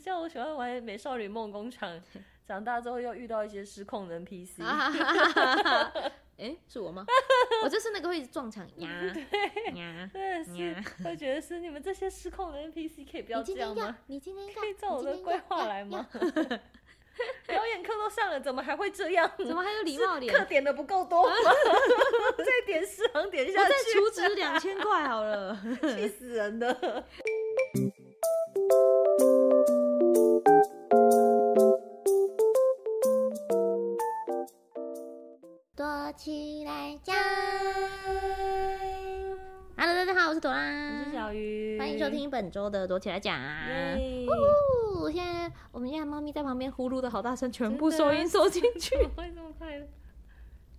叫我喜欢玩《美少女梦工厂》，长大之后又遇到一些失控的 NPC。哎、欸，是我吗？我就是那个会撞墙呀呀，对，是，我觉得是你们这些失控的 NPC 可以不要这样吗？你今天可以照我的规划来吗？表演课都上了，怎么还会这样？怎么还有礼貌点？课点的不够多吗？再点十行点下去，我再储值两千块好了，气死人了。收听本周的躲起来讲。呜，现在我们家猫咪在旁边呼噜的好大声，全部收音收进去，怎么会这么快？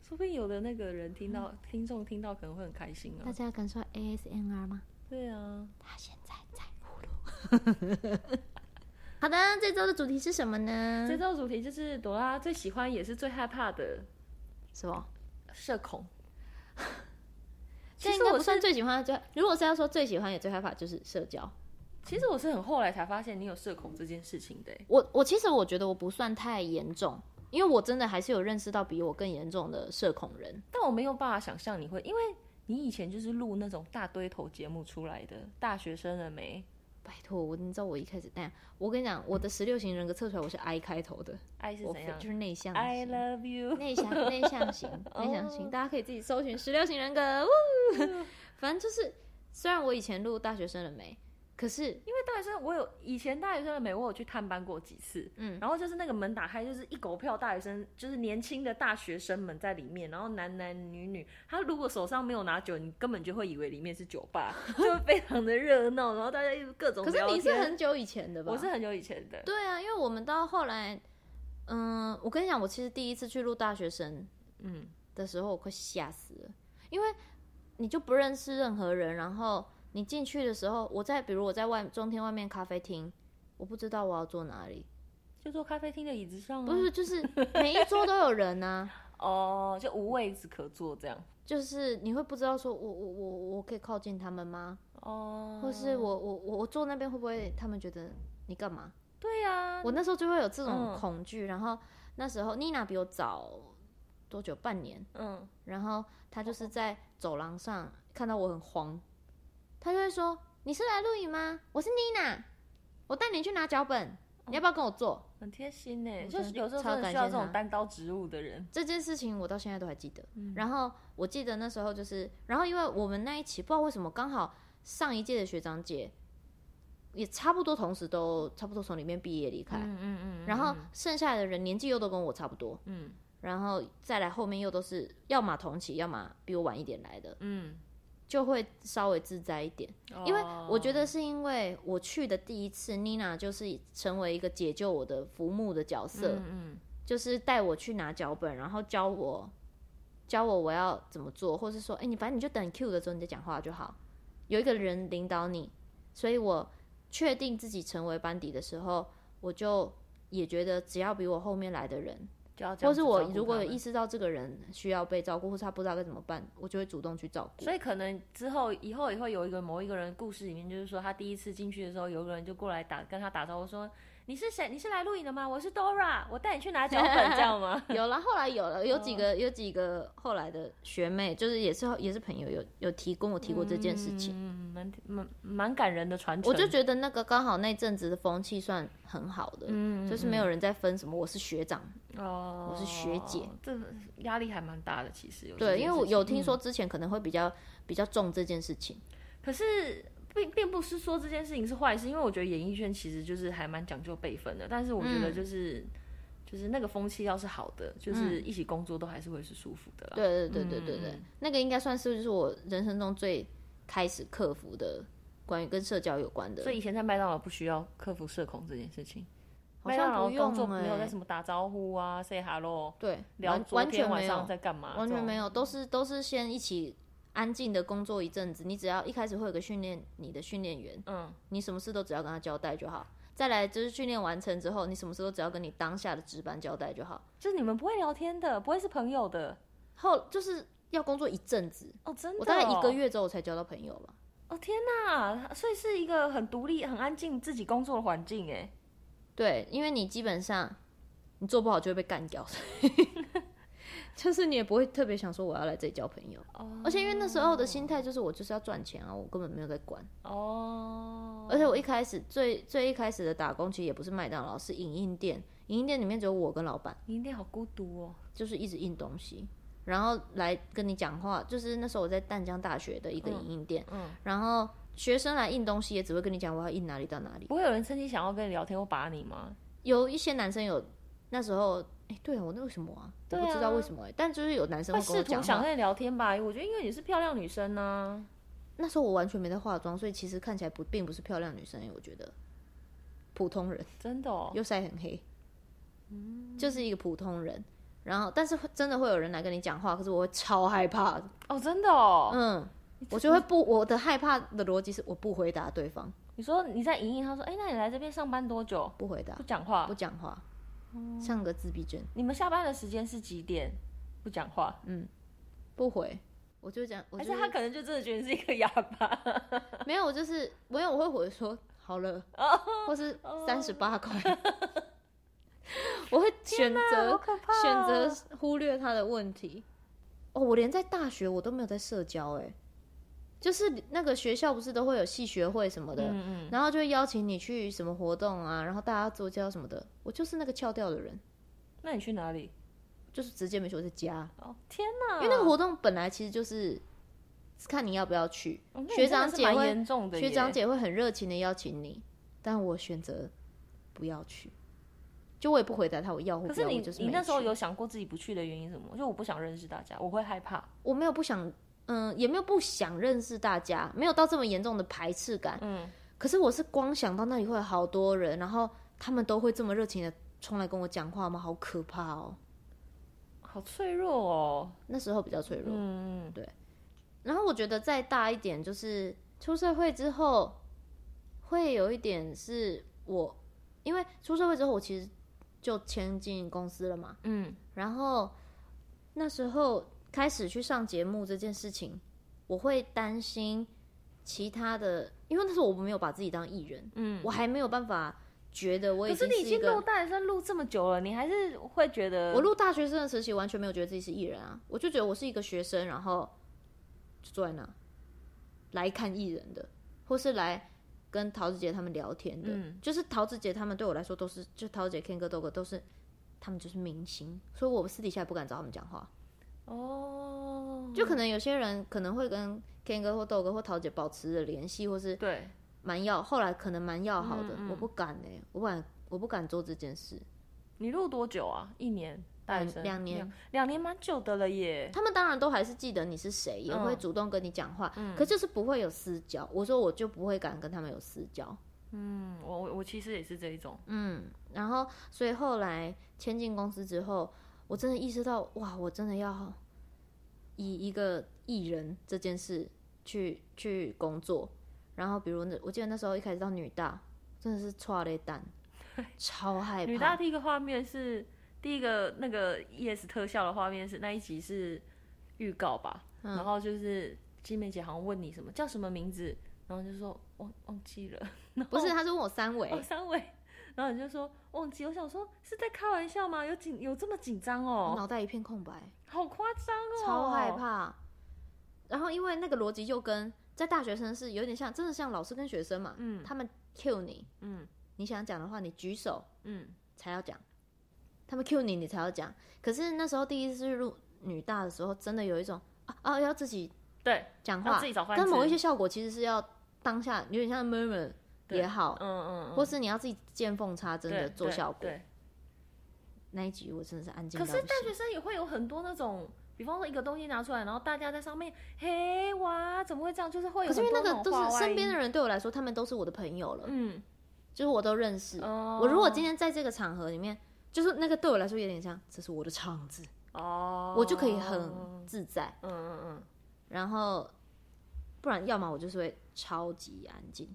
说不定有的那个人听到，嗯、听众听到可能会很开心哦。大家感受 ASMR 吗？对啊，他现在在呼噜。好的，这周的主题是什么呢？这周主题就是朵拉最喜欢也是最害怕的。什么？社恐，其实我不算最喜欢的最，如果是要说最喜欢也最害怕，就是社交。其实我是很后来才发现你有社恐这件事情的。我我其实我觉得我不算太严重，因为我真的还是有认识到比我更严重的社恐人。但我没有办法想象你会，因为你以前就是录那种大堆头节目出来的，大学生了没？拜托，我你知道我一开始那样，我跟你讲，我的十六型人格测出来我是 I 开头的，I 是怎样？就是内向。I love you，内向内向型，内向型，大家可以自己搜寻十六型人格。反正就是，虽然我以前录大学生了没。可是，因为大学生，我有以前大学生的美，我有去探班过几次，嗯，然后就是那个门打开，就是一狗票大学生，就是年轻的大学生们在里面，然后男男女女，他如果手上没有拿酒，你根本就会以为里面是酒吧，就非常的热闹，然后大家又各种。可是你是很久以前的吧？我是很久以前的。对啊，因为我们到后来，嗯，我跟你讲，我其实第一次去录大学生，嗯的时候，我快吓死了，因为你就不认识任何人，然后。你进去的时候，我在，比如我在外中天外面咖啡厅，我不知道我要坐哪里，就坐咖啡厅的椅子上。不是，就是每一桌都有人呐、啊。哦，就无位置可坐这样。就是你会不知道说我我我我可以靠近他们吗？哦。或是我我我我坐那边会不会他们觉得你干嘛？对呀、啊。我那时候就会有这种恐惧、嗯，然后那时候妮娜比我早多久？半年。嗯。然后她就是在走廊上看到我很慌。他就会说：“你是来录影吗？我是妮娜，我带你去拿脚本，你要不要跟我做？”很贴心呢，就是有时候真的需要这种单刀直入的人。这件事情我到现在都还记得。嗯、然后我记得那时候就是，然后因为我们那一期不知道为什么刚好上一届的学长姐也差不多同时都差不多从里面毕业离开，嗯嗯嗯，然后剩下来的人年纪又都跟我差不多，嗯，然后再来后面又都是要么同期，要么比我晚一点来的，嗯。就会稍微自在一点，因为我觉得是因为我去的第一次，妮娜就是成为一个解救我的浮木的角色，嗯嗯，就是带我去拿脚本，然后教我教我我要怎么做，或是说，哎，你反正你就等 Q 的时候你再讲话就好，有一个人领导你，所以我确定自己成为班底的时候，我就也觉得只要比我后面来的人。或是我如果有意识到这个人需要被照顾，或是他不知道该怎么办，我就会主动去照顾。所以可能之后以后也会有一个某一个人故事里面，就是说他第一次进去的时候，有个人就过来打跟他打招呼说。你是谁？你是来录影的吗？我是 Dora，我带你去拿脚本，这样吗？有了，后来有了，有几个，有几个后来的学妹，就是也是也是朋友，有有提跟我提过这件事情，嗯，蛮蛮蛮感人的传承。我就觉得那个刚好那阵子的风气算很好的，嗯，就是没有人在分什么我是学长哦，我是学姐，这压力还蛮大的，其实有对，因为我有听说之前可能会比较比较重这件事情，可是。并并不是说这件事情是坏事，因为我觉得演艺圈其实就是还蛮讲究辈分的。但是我觉得就是、嗯、就是那个风气要是好的，就是一起工作都还是会是舒服的啦。对对对对对对，嗯、那个应该算是就是我人生中最开始克服的关于跟社交有关的。所以以前在麦当劳不需要克服社恐这件事情，麦当劳工作没有在什么打招呼啊，say hello，对，聊完全晚上在干嘛，完全没有，都是都是先一起。安静的工作一阵子，你只要一开始会有个训练你的训练员，嗯，你什么事都只要跟他交代就好。再来就是训练完成之后，你什么事都只要跟你当下的值班交代就好。就是你们不会聊天的，不会是朋友的。后就是要工作一阵子哦，真的，我大概一个月之后才交到朋友吧。哦天哪，所以是一个很独立、很安静、自己工作的环境哎。对，因为你基本上你做不好就会被干掉，就是你也不会特别想说我要来这里交朋友。哦。而且因为那时候的心态就是我就是要赚钱啊，我根本没有在管。哦。而且我一开始最最一开始的打工其实也不是麦当劳，是影印店。影印店里面只有我跟老板。影印店好孤独哦，就是一直印东西。然后来跟你讲话，就是那时候我在淡江大学的一个影印店，嗯，嗯，然后学生来印东西也只会跟你讲我要印哪里到哪里，不会有人趁机想要跟你聊天或把你吗？有一些男生有，那时候，哎，对啊，我那为什么啊？我不知道为什么哎，但就是有男生会试图想跟你聊天吧？我觉得因为你是漂亮女生呢，那时候我完全没在化妆，所以其实看起来不并不是漂亮女生，我觉得普通人，真的哦，又晒很黑，嗯，就是一个普通人。然后，但是真的会有人来跟你讲话，可是我会超害怕哦，真的哦，嗯，我就会不，我的害怕的逻辑是我不回答对方。你说你在莹莹，他说，哎，那你来这边上班多久？不回答，不讲话，不讲话，像个自闭症。你们下班的时间是几点？不讲话，嗯，不回，我就讲，而且他可能就真的觉得你是一个哑巴。没有，我就是没有，我会回说好了，或是三十八块。我会选择选择忽略他的问题。哦，我连在大学我都没有在社交，哎，就是那个学校不是都会有系学会什么的，嗯嗯，然后就会邀请你去什么活动啊，然后大家做交什么的，我就是那个翘掉的人。那你去哪里？就是直接没说在家。哦，天哪！因为那个活动本来其实就是看你要不要去，哦，学长姐会学长姐会很热情的邀请你，但我选择不要去。就我也不回答他，我要或不要。可是你，你那时候有想过自己不去的原因是什么？就我不想认识大家，我会害怕。我没有不想，嗯，也没有不想认识大家，没有到这么严重的排斥感。嗯。可是我是光想到那里会有好多人，然后他们都会这么热情的冲来跟我讲话吗？好可怕哦，好脆弱哦。那时候比较脆弱。嗯，对。然后我觉得再大一点，就是出社会之后，会有一点是我，因为出社会之后，我其实。就签进公司了嘛，嗯，然后那时候开始去上节目这件事情，我会担心其他的，因为那时候我没有把自己当艺人，嗯，我还没有办法觉得我。可是你已经录大学生录这么久了，你还是会觉得？我录大学生的时期完全没有觉得自己是艺人啊，我就觉得我是一个学生，然后就坐在那来看艺人的，或是来。跟桃子姐他们聊天的，嗯、就是桃子姐他们对我来说都是，就桃子姐、Ken 哥、豆哥都是，他们就是明星，所以我私底下也不敢找他们讲话。哦，就可能有些人可能会跟 Ken 哥或豆哥或桃姐保持着联系，或是对蛮要，后来可能蛮要好的，嗯嗯我不敢呢、欸，我不敢，我不敢做这件事。你录多久啊？一年？两年，两年蛮久的了耶。他们当然都还是记得你是谁，也会主动跟你讲话，嗯、可就是不会有私交。我说我就不会敢跟他们有私交。嗯，我我其实也是这一种。嗯，然后所以后来签进公司之后，我真的意识到，哇，我真的要以一个艺人这件事去去工作。然后比如那，我记得那时候一开始到女大，真的是唰了一蛋，超害怕。女大第一个画面是。第一个那个 ES 特效的画面是那一集是预告吧，嗯、然后就是金梅姐好像问你什么叫什么名字，然后就说忘忘记了，不是，她是问我三围，哦，三围，然后你就说忘记，我想说是在开玩笑吗？有紧有这么紧张哦？脑袋一片空白，好夸张哦，超害怕。然后因为那个逻辑就跟在大学生是有点像，真的像老师跟学生嘛，嗯，他们 cue 你，嗯，你想讲的话你举手，嗯，才要讲。他们 cue 你，你才要讲。可是那时候第一次入女大的时候，真的有一种啊啊，要自己对讲话，自己找。但某一些效果其实是要当下有点像 murmur 也好，嗯嗯，嗯或是你要自己见缝插针的做效果。那一集我真的是安静。可是大学生也会有很多那种，比方说一个东西拿出来，然后大家在上面，嘿哇，怎么会这样？就是会有。可是因为那个都是身边的人，对我来说，他们都是我的朋友了。嗯，就是我都认识。哦、我如果今天在这个场合里面。就是那个对我来说有点像，这是我的场子哦，我就可以很自在，嗯嗯嗯，然后不然要么我就是会超级安静，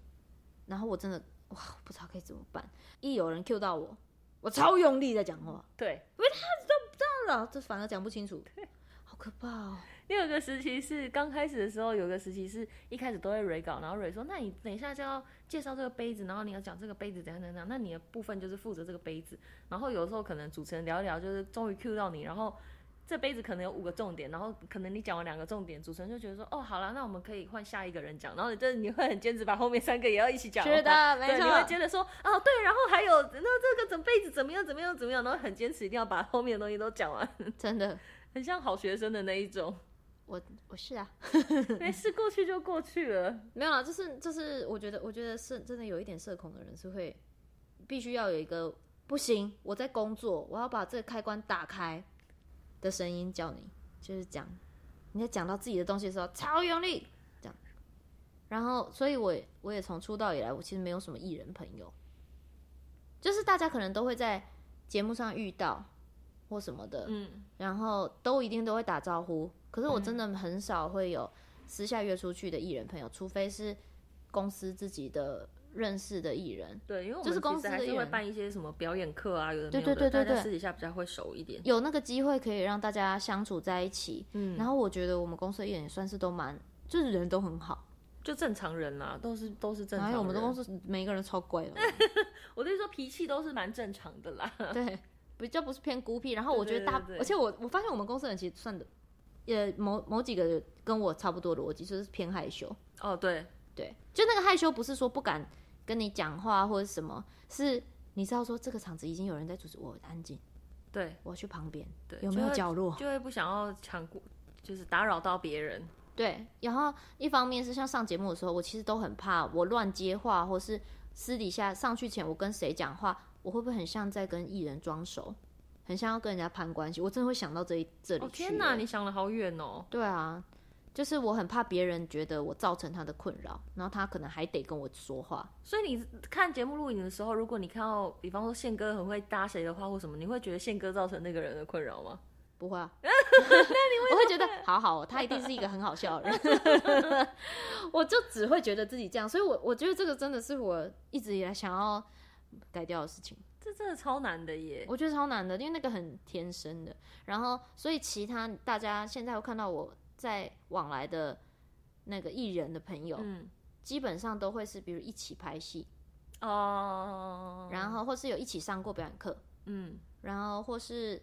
然后我真的哇不知道可以怎么办，一有人 cue 到我，我超用力在讲话，对，因为他都不知道了，这反而讲不清楚，好好可怕哦。第二个时期是刚开始的时候，有个时期是一开始都会 re 稿，然后 re 说，那你等一下就要介绍这个杯子，然后你要讲这个杯子怎样怎样，那你的部分就是负责这个杯子。然后有时候可能主持人聊一聊，就是终于 cue 到你，然后这杯子可能有五个重点，然后可能你讲完两个重点，主持人就觉得说，哦，好了，那我们可以换下一个人讲，然后就是你会很坚持把后面三个也要一起讲。是的，没错。你会接着说，哦，对，然后还有那这个整杯子怎么样怎么样怎么样，然后很坚持一定要把后面的东西都讲完，真的很像好学生的那一种。我我是啊，没事，过去就过去了。没有啦，就是就是，我觉得我觉得是真的有一点社恐的人是会必须要有一个不行，我在工作，我要把这个开关打开的声音叫你，就是讲你在讲到自己的东西的时候超用力这样。然后，所以我我也从出道以来，我其实没有什么艺人朋友，就是大家可能都会在节目上遇到或什么的，嗯，然后都一定都会打招呼。可是我真的很少会有私下约出去的艺人朋友，嗯、除非是公司自己的认识的艺人。对，因为我们公司还是会办一些什么表演课啊，有的的，对对对对对，私底下比较会熟一点。有那个机会可以让大家相处在一起，嗯，然后我觉得我们公司的艺人也算是都蛮，就是人都很好，就正常人啦，都是都是正常人。还有我们的公司每一个人超乖的，我就是说脾气都是蛮正常的啦，对，比较不是偏孤僻。然后我觉得大，而且我我发现我们公司人其实算的。也某某几个跟我差不多逻辑，就是偏害羞。哦，对对，就那个害羞，不是说不敢跟你讲话或者什么，是你知道说这个场子已经有人在主持，我安静，对，我去旁边，对，有没有角落，就会不想要抢过，就是打扰到别人。对，然后一方面是像上节目的时候，我其实都很怕我乱接话，或是私底下上去前我跟谁讲话，我会不会很像在跟艺人装熟？很像要跟人家攀关系，我真的会想到这一这里去。哦，天哪，你想了好远哦！对啊，就是我很怕别人觉得我造成他的困扰，然后他可能还得跟我说话。所以你看节目录影的时候，如果你看到，比方说宪哥很会搭谁的话或什么，你会觉得宪哥造成那个人的困扰吗？不会啊，那你会我会觉得好好哦，他一定是一个很好笑的人。我就只会觉得自己这样，所以我我觉得这个真的是我一直以来想要改掉的事情。这真的超难的耶！我觉得超难的，因为那个很天生的。然后，所以其他大家现在会看到我在往来的那个艺人的朋友，嗯，基本上都会是比如一起拍戏哦，然后或是有一起上过表演课，嗯，然后或是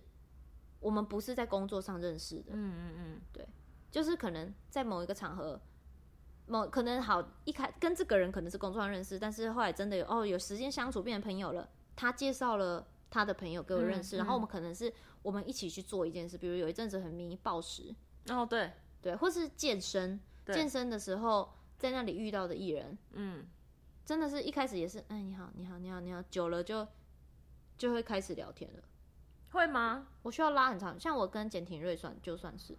我们不是在工作上认识的，嗯嗯嗯，对，就是可能在某一个场合，某可能好一开跟这个人可能是工作上认识，但是后来真的有哦有时间相处变成朋友了。他介绍了他的朋友给我认识，嗯嗯、然后我们可能是我们一起去做一件事，比如有一阵子很迷暴食，哦对对，或是健身，健身的时候在那里遇到的艺人，嗯，真的是一开始也是，哎你好你好你好你好，久了就就会开始聊天了，会吗？我需要拉很长，像我跟简廷瑞算就算是，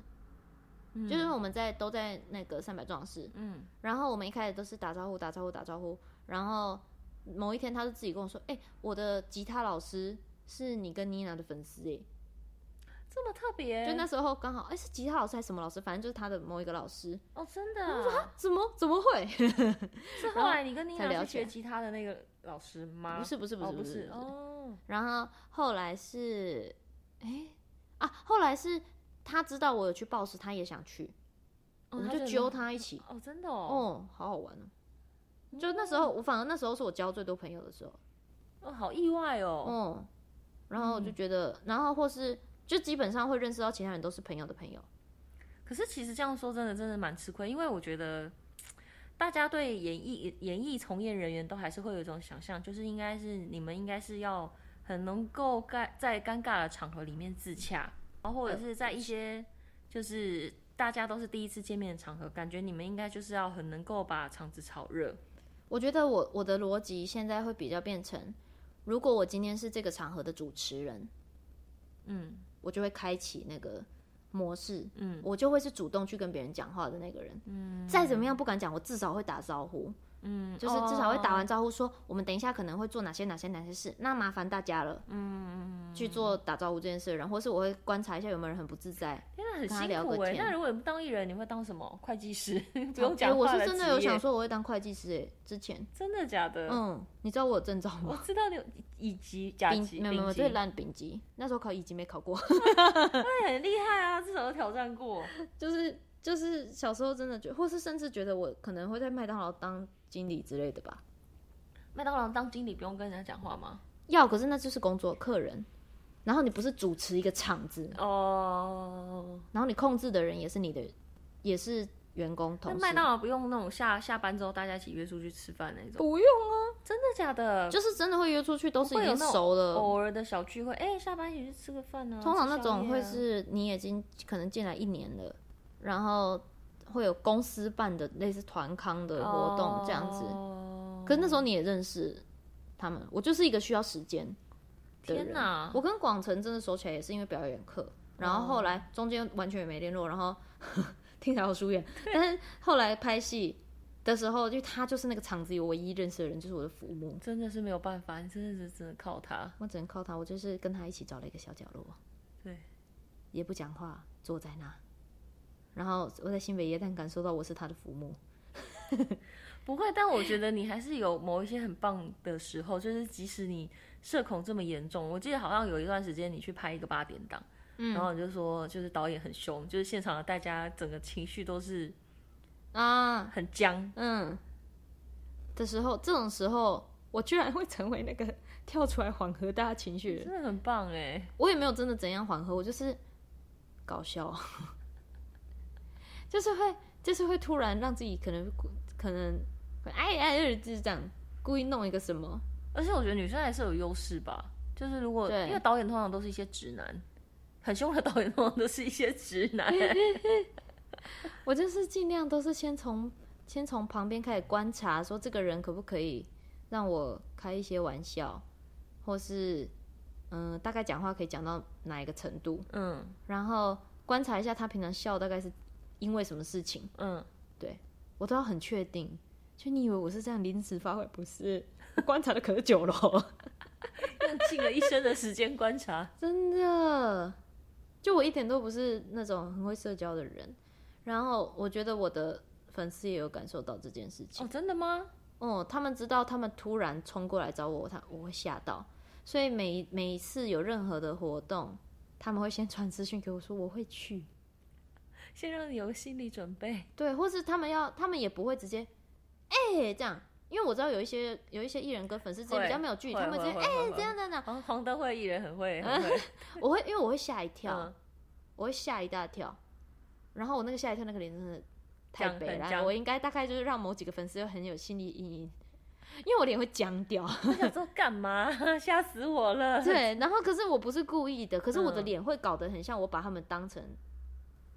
嗯、就是我们在都在那个三百壮士，嗯，然后我们一开始都是打招呼打招呼打招呼，然后。某一天，他就自己跟我说：“哎、欸，我的吉他老师是你跟妮娜的粉丝，哎，这么特别。”就那时候刚好，哎、欸，是吉他老师还是什么老师？反正就是他的某一个老师。哦，真的？我说怎么怎么会？是后来你跟妮娜学吉他的那个老师吗？不是不是不是不是哦。然后后来是，哎、欸、啊，后来是他知道我有去报时，他也想去，哦、我们就揪他一起。哦，真的哦，哦，好好玩哦。就那时候，我反而那时候是我交最多朋友的时候，哦，好意外哦。嗯，然后我就觉得，嗯、然后或是就基本上会认识到其他人都是朋友的朋友。可是其实这样说真的真的蛮吃亏，因为我觉得大家对演艺演艺从业人员都还是会有一种想象，就是应该是你们应该是要很能够在在尴尬的场合里面自洽，然后或者是在一些就是大家都是第一次见面的场合，感觉你们应该就是要很能够把场子炒热。我觉得我我的逻辑现在会比较变成，如果我今天是这个场合的主持人，嗯，我就会开启那个模式，嗯，我就会是主动去跟别人讲话的那个人，嗯，再怎么样不敢讲，我至少会打招呼，嗯，就是至少会打完招呼说，我们等一下可能会做哪些哪些哪些事，那麻烦大家了，嗯，去做打招呼这件事，然后是我会观察一下有没有人很不自在，很辛苦哎。那如果你不当艺人，你会当什么？会计师？不用讲话、欸、我是真的有想说我会当会计师哎，之前真的假的？嗯，你知道我有证照吗？我知道你有乙级、甲级，没有没有，最烂丙级。那时候考乙级没考过 那很厉害啊，至少有挑战过。就是就是小时候真的觉得，或是甚至觉得我可能会在麦当劳当经理之类的吧。麦当劳当经理不用跟人家讲话吗？要，可是那就是工作，客人。然后你不是主持一个场子哦，oh. 然后你控制的人也是你的，也是员工同事。那麦当劳不用那种下下班之后大家一起约出去吃饭那种？不用啊，真的假的？就是真的会约出去，都是已经熟了。偶尔的小聚会，哎，下班一起去吃个饭呢、啊。通常那种会是你已经可能进来一年了，然后会有公司办的类似团康的活动这样子。Oh. 可是那时候你也认识他们，我就是一个需要时间。天哪！我跟广成真的熟起来也是因为表演课，然后后来中间完全也没联络，然后 听起来好疏远。但是后来拍戏的时候，就他就是那个场子里唯一认识的人，就是我的父母。真的是没有办法，你真的是只能靠他。我只能靠他，我就是跟他一起找了一个小角落，对，也不讲话，坐在那。然后我在新北耶诞感受到我是他的父母。不会，但我觉得你还是有某一些很棒的时候，就是即使你。社恐这么严重，我记得好像有一段时间你去拍一个八点档，嗯，然后你就说就是导演很凶，就是现场的大家整个情绪都是啊很僵，嗯的时候，这种时候我居然会成为那个 跳出来缓和大家情绪，真的很棒哎！我也没有真的怎样缓和，我就是搞笑，就是会就是会突然让自己可能可能哎哎就是这样故意弄一个什么。而且我觉得女生还是有优势吧，就是如果因为导演通常都是一些直男，很凶的导演通常都是一些直男。我就是尽量都是先从先从旁边开始观察，说这个人可不可以让我开一些玩笑，或是嗯大概讲话可以讲到哪一个程度，嗯，然后观察一下他平常笑大概是因为什么事情，嗯，对我都要很确定。就你以为我是这样临时发挥？不是。观察的可久了，用尽了一生的时间观察，真的。就我一点都不是那种很会社交的人，然后我觉得我的粉丝也有感受到这件事情。哦，真的吗？哦，他们知道，他们突然冲过来找我，他我会吓到，所以每每一次有任何的活动，他们会先传资讯给我说我会去，先让你有心理准备。对，或是他们要，他们也不会直接，哎、欸，这样。因为我知道有一些有一些艺人跟粉丝之间比较没有距离，他们直接哎这样这样这样。黄灯会艺人很会，很会 我会因为我会吓一跳，嗯、我会吓一大跳，然后我那个吓一跳那个脸真的太悲了，我应该大概就是让某几个粉丝很有心理阴影，因为我脸会僵掉。我想说干嘛？吓死我了！对，然后可是我不是故意的，可是我的脸会搞得很像我把他们当成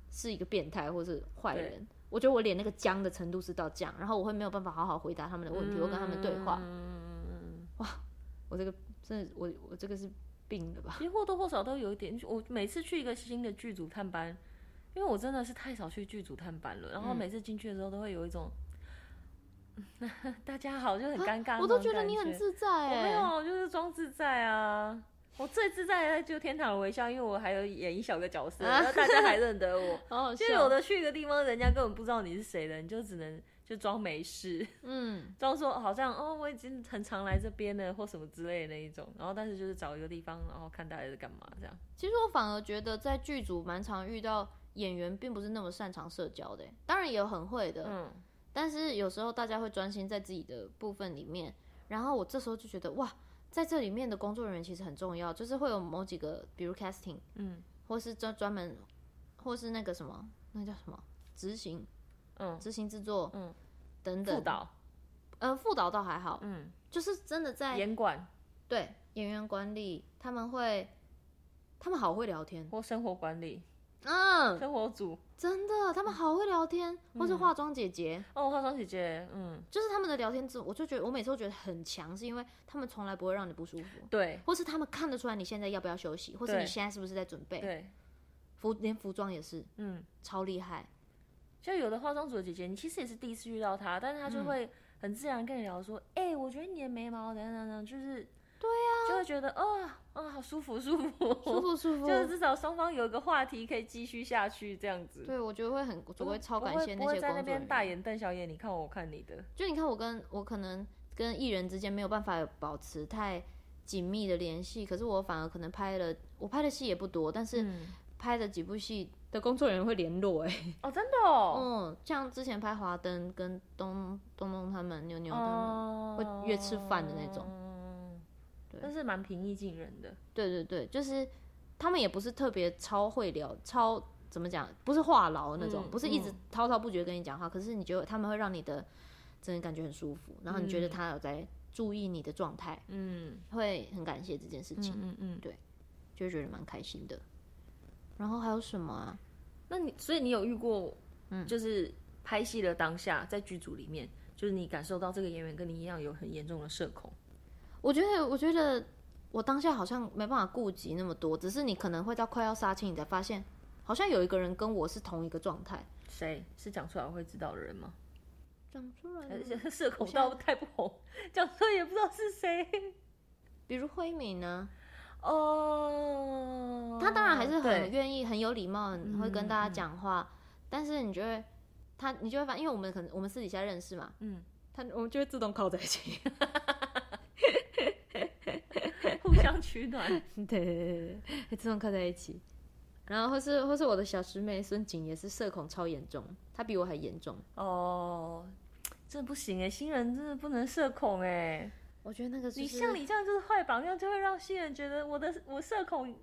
是一个变态或是坏人。我觉得我脸那个僵的程度是到这样，然后我会没有办法好好回答他们的问题，我、嗯、跟他们对话。哇，我这个真的，我我这个是病了吧？其实或多或少都有一点。我每次去一个新的剧组探班，因为我真的是太少去剧组探班了，然后每次进去的时候都会有一种，嗯、大家好，就很尴尬。我都觉得你很自在、欸，我没有，就是装自在啊。我最自在的就《天堂的微笑》，因为我还有演一小个角色，然后大家还认得我。好好笑。就有的去一个地方，人家根本不知道你是谁的，你就只能就装没事，嗯，装说好像哦，我已经很常来这边了，或什么之类的那一种。然后但是就是找一个地方，然后看大家在干嘛这样。其实我反而觉得在剧组蛮常遇到演员并不是那么擅长社交的，当然也有很会的，嗯，但是有时候大家会专心在自己的部分里面，然后我这时候就觉得哇。在这里面的工作人员其实很重要，就是会有某几个，比如 casting，嗯，或是专专门，或是那个什么，那叫什么？执行，嗯，执行制作，嗯，等等，副导，呃，副导倒还好，嗯，就是真的在演管，对，演员管理，他们会，他们好会聊天，或生活管理。嗯，生活组真的，他们好会聊天，嗯、或是化妆姐姐。哦，化妆姐姐，嗯，就是他们的聊天之，我就觉得我每次都觉得很强，是因为他们从来不会让你不舒服，对，或是他们看得出来你现在要不要休息，或是你现在是不是在准备，对，服连服装也是，嗯，超厉害。就有的化妆组的姐姐，你其实也是第一次遇到她，但是她就会很自然跟你聊说，哎、嗯欸，我觉得你的眉毛等等等，就是。对呀、啊，就会觉得，哦，啊、哦，好舒服，舒服，舒服，舒服，就是至少双方有一个话题可以继续下去，这样子。对，我觉得会很，我会超感谢那些工作人员。在那边大眼瞪小眼，你看我，我看你的。就你看我跟我可能跟艺人之间没有办法保持太紧密的联系，可是我反而可能拍了，我拍的戏也不多，但是拍的几部戏的工作人员会联络、欸，哎，哦，真的哦，嗯，像之前拍华灯跟东东东他们、妞妞他们会约吃饭的那种。但是蛮平易近人的，对对对，就是他们也不是特别超会聊，超怎么讲，不是话痨那种，嗯、不是一直滔滔不绝跟你讲话，嗯、可是你觉得他们会让你的真的感觉很舒服，然后你觉得他有在注意你的状态，嗯，会很感谢这件事情，嗯嗯，嗯。对，就会觉得蛮开心的。然后还有什么啊？那你所以你有遇过，嗯，就是拍戏的当下，在剧组里面，就是你感受到这个演员跟你一样有很严重的社恐。我觉得，我觉得我当下好像没办法顾及那么多，只是你可能会到快要杀青，你才发现，好像有一个人跟我是同一个状态。谁是讲出来会知道的人吗？讲出来，而 且社恐到太不红，讲出来也不知道是谁。比如慧敏呢？哦，他当然还是很愿意、很有礼貌，很会跟大家讲话。嗯、但是你觉得他，你就会发现，因为我们可能我们私底下认识嘛，嗯，他我们就会自动靠在一起。相取暖，对对对对，这种靠在一起，然后或是或是我的小师妹孙景也是社恐超严重，她比我还严重。哦，这不行哎，新人真的不能社恐哎，我觉得那个、就是、你像你这样就是坏榜样，就会让新人觉得我的我社恐。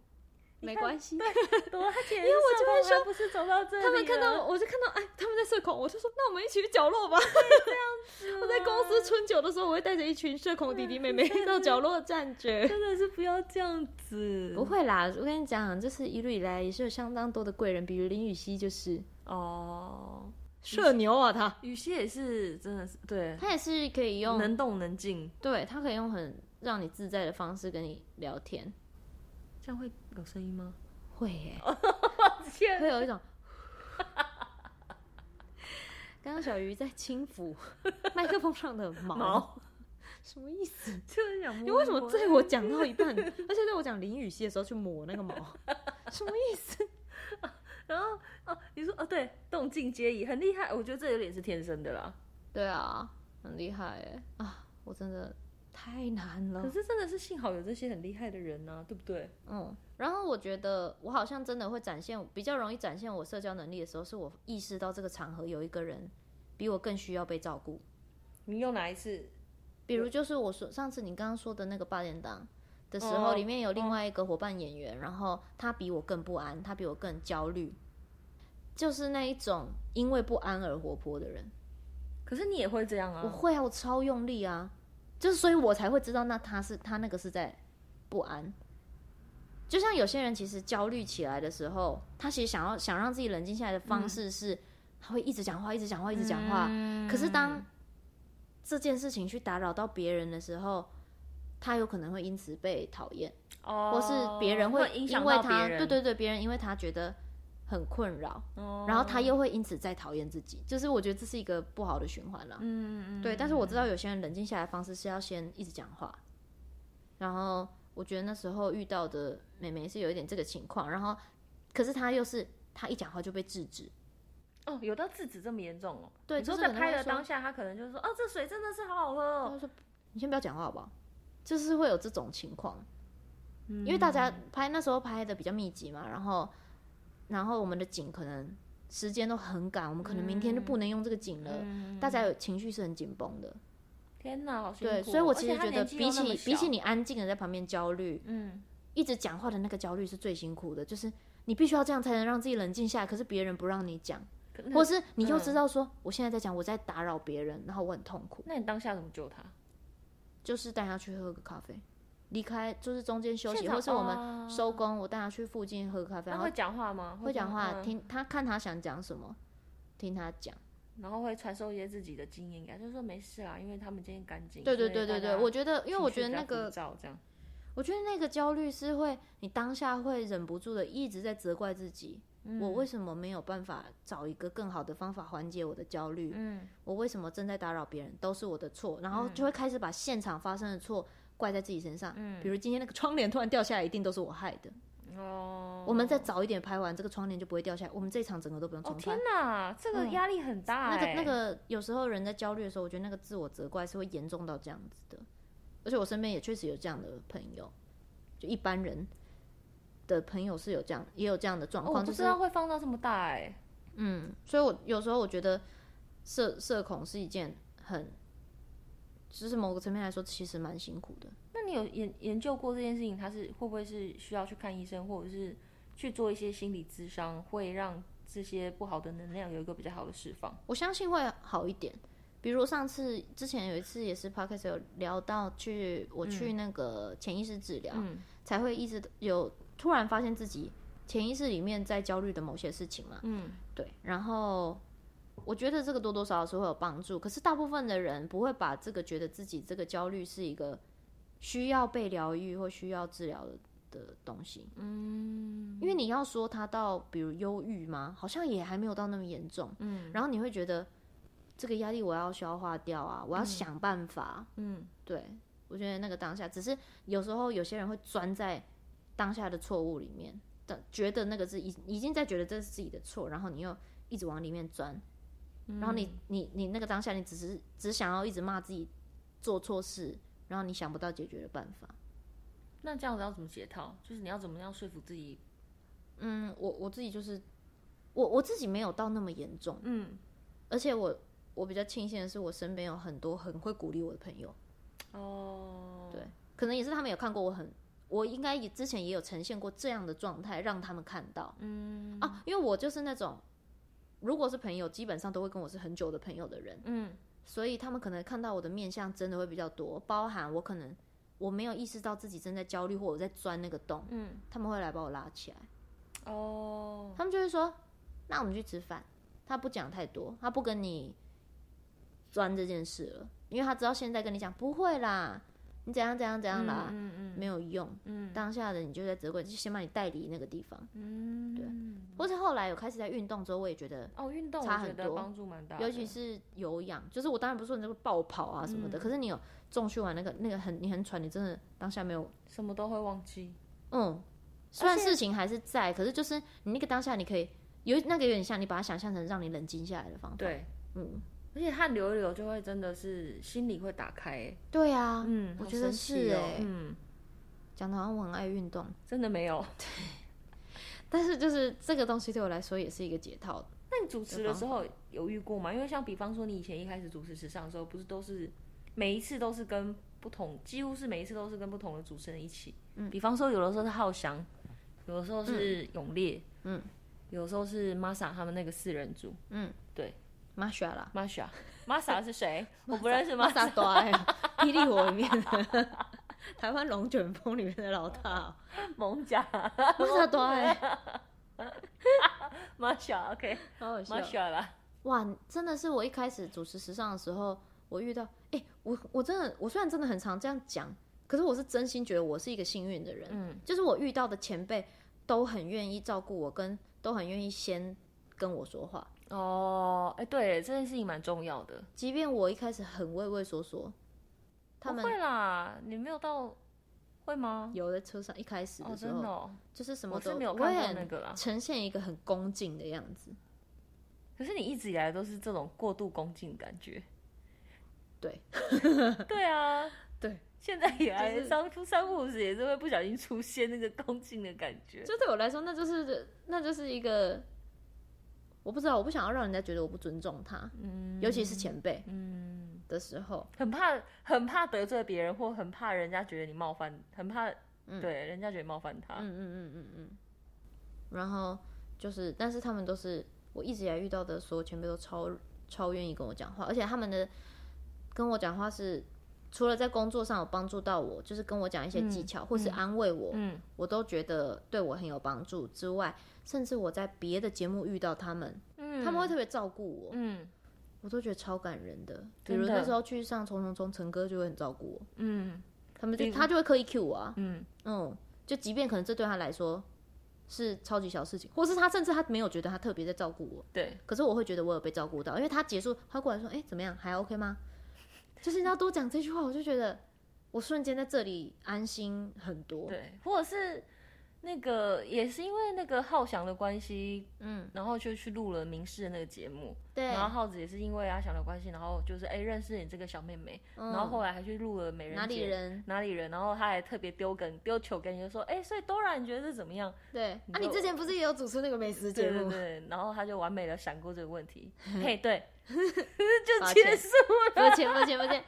没关系，因为我就会说，不是走到这里，他们看到我就看到，哎，他们在社恐，我就说，那我们一起去角落吧。这样子，我在公司春酒的时候，我会带着一群社恐弟弟妹妹到角落站着。真的是不要这样子。不会啦，我跟你讲，就是一路以来也是有相当多的贵人，比如林雨熙就是哦，社牛啊，他雨熙也是真的是，对，他也是可以用能动能静，对，他可以用很让你自在的方式跟你聊天。这样会有声音吗？会耶，天会有一种。刚刚小鱼在轻抚 麦克风上的毛，毛什么意思？就是想摸摸。你为什么在我讲到一半，而且在我讲林予晞的时候去抹那个毛？什么意思？然后哦，你说哦，对，动静皆宜，很厉害。我觉得这有点是天生的啦。对啊，很厉害哎啊！我真的。太难了，可是真的是幸好有这些很厉害的人呢、啊，对不对？嗯，然后我觉得我好像真的会展现比较容易展现我社交能力的时候，是我意识到这个场合有一个人比我更需要被照顾。你用哪一次？比如就是我说上次你刚刚说的那个八点档的时候，里面有另外一个伙伴演员，然后他比我更不安，他比我更焦虑，就是那一种因为不安而活泼的人。可是你也会这样啊？我会啊，我超用力啊。就是，所以我才会知道，那他是他那个是在不安。就像有些人其实焦虑起来的时候，他其实想要想让自己冷静下来的方式是，他会一直讲话，一直讲话，一直讲话。嗯、可是当这件事情去打扰到别人的时候，他有可能会因此被讨厌，哦、或是别人会因为他，对对对，别人因为他觉得。很困扰，哦、然后他又会因此再讨厌自己，就是我觉得这是一个不好的循环了。嗯嗯嗯对。但是我知道有些人冷静下来的方式是要先一直讲话，然后我觉得那时候遇到的妹妹是有一点这个情况，然后可是她又是她一讲话就被制止。哦，有到制止这么严重哦？对，就是在拍的当下，他可能就是说，哦，这水真的是好好喝哦。他说，你先不要讲话好不好？就是会有这种情况，嗯、因为大家拍那时候拍的比较密集嘛，然后。然后我们的景可能时间都很赶，我们可能明天就不能用这个景了。嗯、大家有情绪是很紧绷的。天哪，好辛苦！对，所以我其实觉得比起比起你安静的在旁边焦虑，嗯，一直讲话的那个焦虑是最辛苦的。就是你必须要这样才能让自己冷静下来，可是别人不让你讲，能或是你又知道说、嗯、我现在在讲，我在打扰别人，然后我很痛苦。那你当下怎么救他？就是带他去喝个咖啡。离开就是中间休息，或是我们收工，我带他去附近喝咖啡。他会讲话吗？会讲话，听他看他想讲什么，听他讲，然后会传授一些自己的经验感，就是说没事啦，因为他们今天干净。对对对对对，我觉得，因为我觉得那个，这样，我觉得那个焦虑是会，你当下会忍不住的一直在责怪自己，我为什么没有办法找一个更好的方法缓解我的焦虑？嗯，我为什么正在打扰别人，都是我的错，然后就会开始把现场发生的错。怪在自己身上。嗯，比如今天那个窗帘突然掉下来，一定都是我害的。哦，我们再早一点拍完，这个窗帘就不会掉下来，我们这一场整个都不用重拍。哦天哪，这个压力很大、欸。那个那个，有时候人在焦虑的时候，我觉得那个自我责怪是会严重到这样子的。而且我身边也确实有这样的朋友，就一般人的朋友是有这样，也有这样的状况。我不知道会放到这么大哎、欸。嗯，所以我有时候我觉得社社恐是一件很，就是某个层面来说，其实蛮辛苦的。那你有研研究过这件事情？他是会不会是需要去看医生，或者是去做一些心理咨商，会让这些不好的能量有一个比较好的释放？我相信会好一点。比如上次之前有一次也是 Podcast 有聊到去我去那个潜意识治疗，嗯、才会一直有突然发现自己潜意识里面在焦虑的某些事情嘛。嗯，对。然后我觉得这个多多少少是会有帮助，可是大部分的人不会把这个觉得自己这个焦虑是一个需要被疗愈或需要治疗的的东西。嗯，因为你要说他到比如忧郁吗？好像也还没有到那么严重。嗯，然后你会觉得。这个压力我要消化掉啊！我要想办法。嗯，对，我觉得那个当下，只是有时候有些人会钻在当下的错误里面，的觉得那个是已已经在觉得这是自己的错，然后你又一直往里面钻，然后你你你那个当下，你只是只想要一直骂自己做错事，然后你想不到解决的办法。那这样子要怎么解套？就是你要怎么样说服自己？嗯，我我自己就是我我自己没有到那么严重。嗯，而且我。我比较庆幸的是，我身边有很多很会鼓励我的朋友。哦，对，可能也是他们有看过我很，我应该也之前也有呈现过这样的状态，让他们看到。嗯，啊，因为我就是那种，如果是朋友，基本上都会跟我是很久的朋友的人。嗯，所以他们可能看到我的面相真的会比较多，包含我可能我没有意识到自己正在焦虑或我在钻那个洞。嗯，他们会来把我拉起来。哦，他们就会说：“那我们去吃饭。”他不讲太多，他不跟你。钻这件事了，因为他知道现在跟你讲不会啦，你怎样怎样怎样啦，嗯嗯嗯、没有用。嗯、当下的你就在责怪，就先把你带离那个地方。嗯，对。或者后来有开始在运动之后，我也觉得哦，运动差很多，帮助蛮大。尤其是有氧，就是我当然不是说你这个暴跑啊什么的，嗯、可是你有重训完那个那个很你很喘，你真的当下没有什么都会忘记。嗯，虽然事情还是在，可是就是你那个当下你可以有那个有点像你把它想象成让你冷静下来的方法。对，嗯。而且汗流一流就会真的是心里会打开，欸，对啊，嗯，我觉得是哎，嗯，讲的好像我很爱运动，真的没有，对，但是就是这个东西对我来说也是一个解套。那你主持的时候犹豫过吗？因为像比方说你以前一开始主持时尚的时候，不是都是每一次都是跟不同，几乎是每一次都是跟不同的主持人一起，嗯，比方说有的时候是浩翔，有的时候是永烈，嗯，有的时候是 Masa 他们那个四人组，嗯，对。Masha 啦，Masha，Masha 是谁？我不认识 Masha。对，霹雳火里面的，台湾龙卷风里面的老大，艋舺。Masha 对，Masha，OK，Masha 啦。哇，真的是我一开始主持时尚的时候，我遇到，哎、欸，我我真的，我虽然真的很常这样讲，可是我是真心觉得我是一个幸运的人。嗯，就是我遇到的前辈都很愿意照顾我，跟都很愿意先跟我说话。哦，哎、欸，对，这件事情蛮重要的。即便我一开始很畏畏缩缩，他们会啦，你没有到会吗？有在车上一开始的时候，哦哦、就是什么都没有看到那个啦，呈现一个很恭敬的样子。可是你一直以来都是这种过度恭敬的感觉。对，对啊，对，现在以来三三不五时也是会不小心出现那个 恭敬的感觉。就对我来说，那就是那就是一个。我不知道，我不想要让人家觉得我不尊重他，嗯，尤其是前辈，嗯。的时候，很怕很怕得罪别人，或很怕人家觉得你冒犯，很怕，嗯、对，人家觉得冒犯他，嗯嗯嗯嗯嗯。然后就是，但是他们都是我一直以来遇到的所有前辈都超超愿意跟我讲话，而且他们的跟我讲话是除了在工作上有帮助到我，就是跟我讲一些技巧，嗯、或是安慰我，嗯，我都觉得对我很有帮助之外。甚至我在别的节目遇到他们，嗯，他们会特别照顾我，嗯，我都觉得超感人的。比如那时候去上《冲冲冲》，陈哥就会很照顾我，嗯，他们就他就会刻意 cue 我啊，嗯。嗯，就即便可能这对他来说是超级小事情，或是他甚至他没有觉得他特别在照顾我，对，可是我会觉得我有被照顾到，因为他结束他过来说，哎，怎么样，还 OK 吗？就是你要多讲这句话，我就觉得我瞬间在这里安心很多。对，或者是。那个也是因为那个浩翔的关系，嗯，然后就去录了明视的那个节目，对，然后浩子也是因为阿翔的关系，然后就是哎认识你这个小妹妹，嗯、然后后来还去录了美人哪里人？哪里人，然后他还特别丢梗丢球给你，就说哎，所以 Dora 你觉得是怎么样？对，你啊，你之前不是也有主持那个美食节目？对对对，然后他就完美的闪过这个问题，嘿，对，就结束了，抱歉抱歉抱歉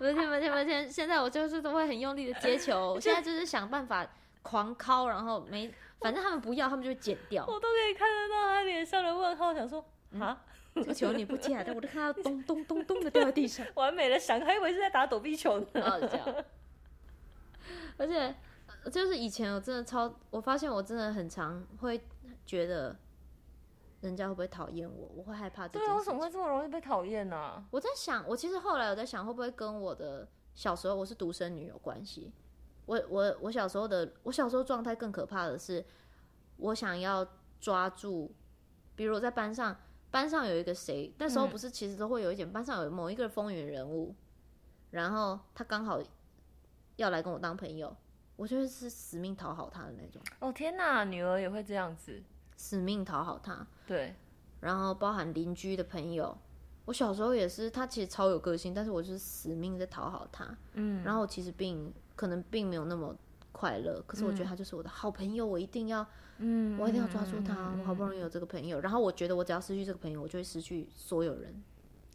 抱歉抱歉抱歉，现在我就是都会很用力的接球，我现在就是想办法。狂敲，然后没，反正他们不要，他们就会剪掉。我都可以看得到他脸上的问号，想说啊，这个球你不接，但我都看到咚咚咚咚的掉在地上，完美的闪，还以为是在打躲避球呢。而且就是以前我真的超，我发现我真的很常会觉得人家会不会讨厌我，我会害怕这。对，为什么会这么容易被讨厌呢？我在想，我其实后来我在想，会不会跟我的小时候我是独生女有关系？我我我小时候的我小时候状态更可怕的是，我想要抓住，比如我在班上，班上有一个谁，那时候不是其实都会有一点，班上有某一个风云人物，然后他刚好要来跟我当朋友，我就是死命讨好他的那种。哦天哪，女儿也会这样子，死命讨好他。对，然后包含邻居的朋友，我小时候也是，他其实超有个性，但是我就是死命在讨好他。嗯，然后其实并。可能并没有那么快乐，可是我觉得他就是我的好朋友，嗯、我一定要，嗯，我一定要抓住他。嗯、我好不容易有这个朋友，嗯、然后我觉得我只要失去这个朋友，我就会失去所有人。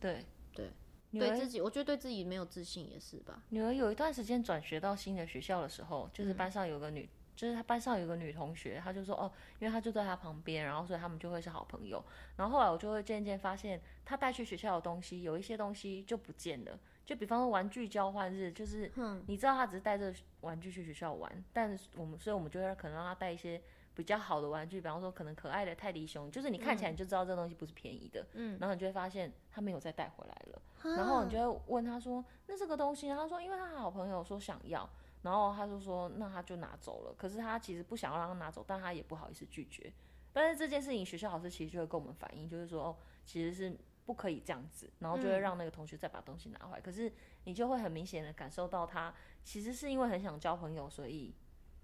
对对，对儿自己，我觉得对自己没有自信也是吧。女儿有一段时间转学到新的学校的时候，就是班上有个女，嗯、就是她班上有个女同学，她就说哦，因为她就在她旁边，然后所以他们就会是好朋友。然后后来我就会渐渐发现，她带去学校的东西，有一些东西就不见了。就比方说玩具交换日，就是你知道他只是带着玩具去学校玩，嗯、但是我们所以我们就会可能让他带一些比较好的玩具，比方说可能可爱的泰迪熊，就是你看起来你就知道这东西不是便宜的，嗯，然后你就会发现他没有再带回来了，嗯、然后你就会问他说，那这个东西，他说因为他好朋友说想要，然后他就说那他就拿走了，可是他其实不想要让他拿走，但他也不好意思拒绝，但是这件事情学校老师其实就会跟我们反映，就是说哦，其实是。不可以这样子，然后就会让那个同学再把东西拿回来。嗯、可是你就会很明显的感受到他其实是因为很想交朋友，所以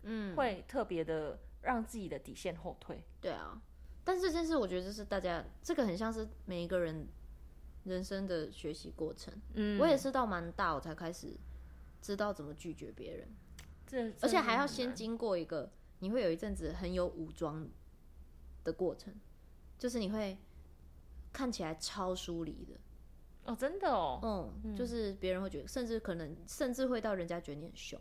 嗯，会特别的让自己的底线后退。对啊，但是这件事我觉得就是大家这个很像是每一个人人生的学习过程。嗯，我也是到蛮大我才开始知道怎么拒绝别人，这而且还要先经过一个你会有一阵子很有武装的过程，就是你会。看起来超疏离的。哦，真的哦，嗯，嗯，就是别人会觉得，甚至可能，甚至会到人家觉得你很凶，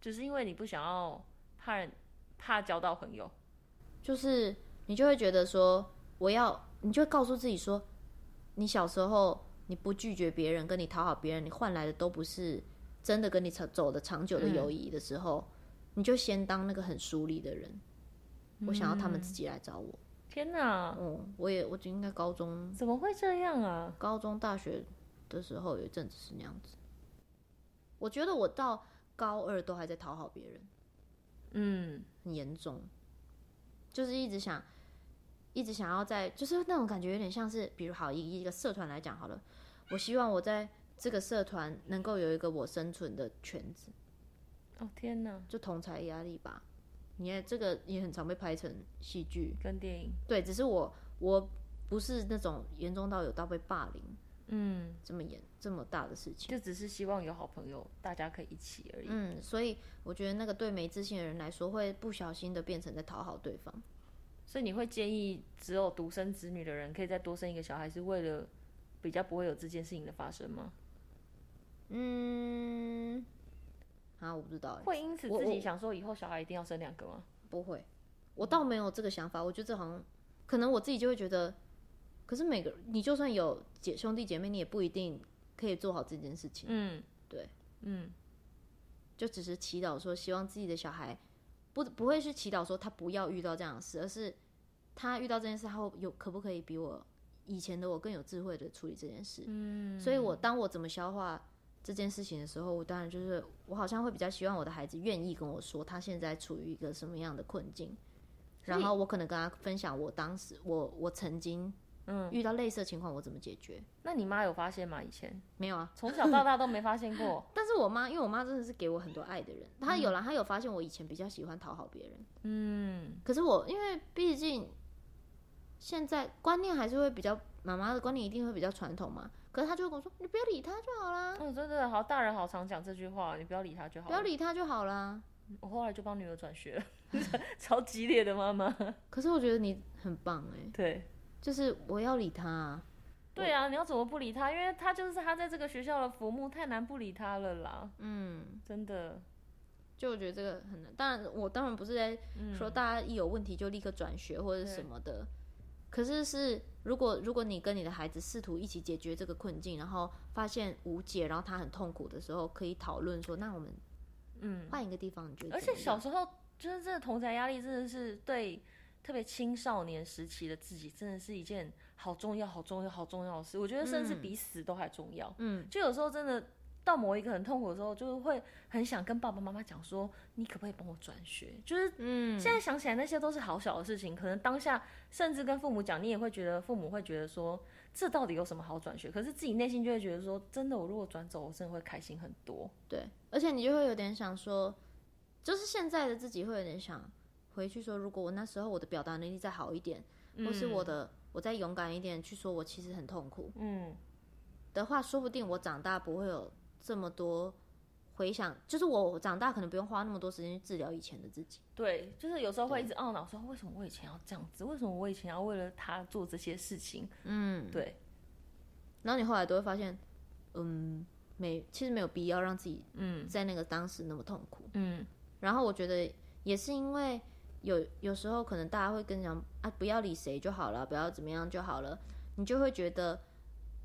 只是因为你不想要怕人，怕交到朋友，就是你就会觉得说，我要，你就会告诉自己说，你小时候你不拒绝别人，跟你讨好别人，你换来的都不是真的跟你长走的长久的友谊的时候，嗯，你就先当那个很疏离的人，我想要他们自己来找我。天哪！嗯，我也，我就应该高中怎么会这样啊？高中、大学的时候有一阵子是那样子。我觉得我到高二都还在讨好别人，嗯，很严重，就是一直想，一直想要在，就是那种感觉有点像是，比如好以一个社团来讲好了，我希望我在这个社团能够有一个我生存的圈子。哦天哪，就同才压力吧。你看这个也很常被拍成戏剧跟电影，对，只是我我不是那种严重到有到被霸凌，嗯，这么严这么大的事情，就只是希望有好朋友，大家可以一起而已。嗯，所以我觉得那个对没自信的人来说，会不小心的变成在讨好对方。所以你会建议只有独生子女的人可以再多生一个小孩，是为了比较不会有这件事情的发生吗？嗯。啊，我不知道，会因此自己想说以后小孩一定要生两个吗？不会，我倒没有这个想法。我觉得这好像可能我自己就会觉得，可是每个你就算有姐兄弟姐妹，你也不一定可以做好这件事情。嗯，对，嗯，就只是祈祷说，希望自己的小孩不不会是祈祷说他不要遇到这样的事，而是他遇到这件事，他会有可不可以比我以前的我更有智慧的处理这件事。嗯，所以我当我怎么消化这件事情的时候，我当然就是我好像会比较希望我的孩子愿意跟我说他现在处于一个什么样的困境，然后我可能跟他分享我当时我我曾经嗯，遇到类似的情况我怎么解决？那你妈有发现吗？以前没有啊，从小到大都没发现过。但是我妈，因为我妈真的是给我很多爱的人，她有了，她有发现我以前比较喜欢讨好别人。嗯，可是我因为毕竟现在观念还是会比较，妈妈的观念一定会比较传统嘛。可是他就会跟我说：“你不要理他就好啦。”嗯，真的好，大人好常讲这句话，你不要理他就好，不要理他就好啦。我后来就帮女儿转学了，超激烈的妈妈。可是我觉得你很棒哎。对，就是我要理他啊。对啊，你要怎么不理他？因为他就是他在这个学校的浮木，太难不理他了啦。嗯，真的。就我觉得这个很难。当然，我当然不是在说大家一有问题就立刻转学或者什么的。可是是，如果如果你跟你的孩子试图一起解决这个困境，然后发现无解，然后他很痛苦的时候，可以讨论说，那我们。嗯，换一个地方，你觉得？而且小时候就是这个同侪压力，真的是对特别青少年时期的自己，真的是一件好重要、好重要、好重要的事。我觉得甚至比死都还重要。嗯，就有时候真的到某一个很痛苦的时候，就是会很想跟爸爸妈妈讲说：“你可不可以帮我转学？”就是，嗯，现在想起来那些都是好小的事情，可能当下甚至跟父母讲，你也会觉得父母会觉得说。这到底有什么好转学？可是自己内心就会觉得说，真的，我如果转走，我真的会开心很多。对，而且你就会有点想说，就是现在的自己会有点想回去说，如果我那时候我的表达能力再好一点，嗯、或是我的我再勇敢一点去说，我其实很痛苦，嗯，的话，说不定我长大不会有这么多。回想，就是我长大可能不用花那么多时间去治疗以前的自己。对，就是有时候会一直懊恼说，为什么我以前要这样子？为什么我以前要为了他做这些事情？嗯，对。然后你后来都会发现，嗯，没，其实没有必要让自己嗯在那个当时那么痛苦。嗯。然后我觉得也是因为有有时候可能大家会跟你讲啊，不要理谁就好了，不要怎么样就好了，你就会觉得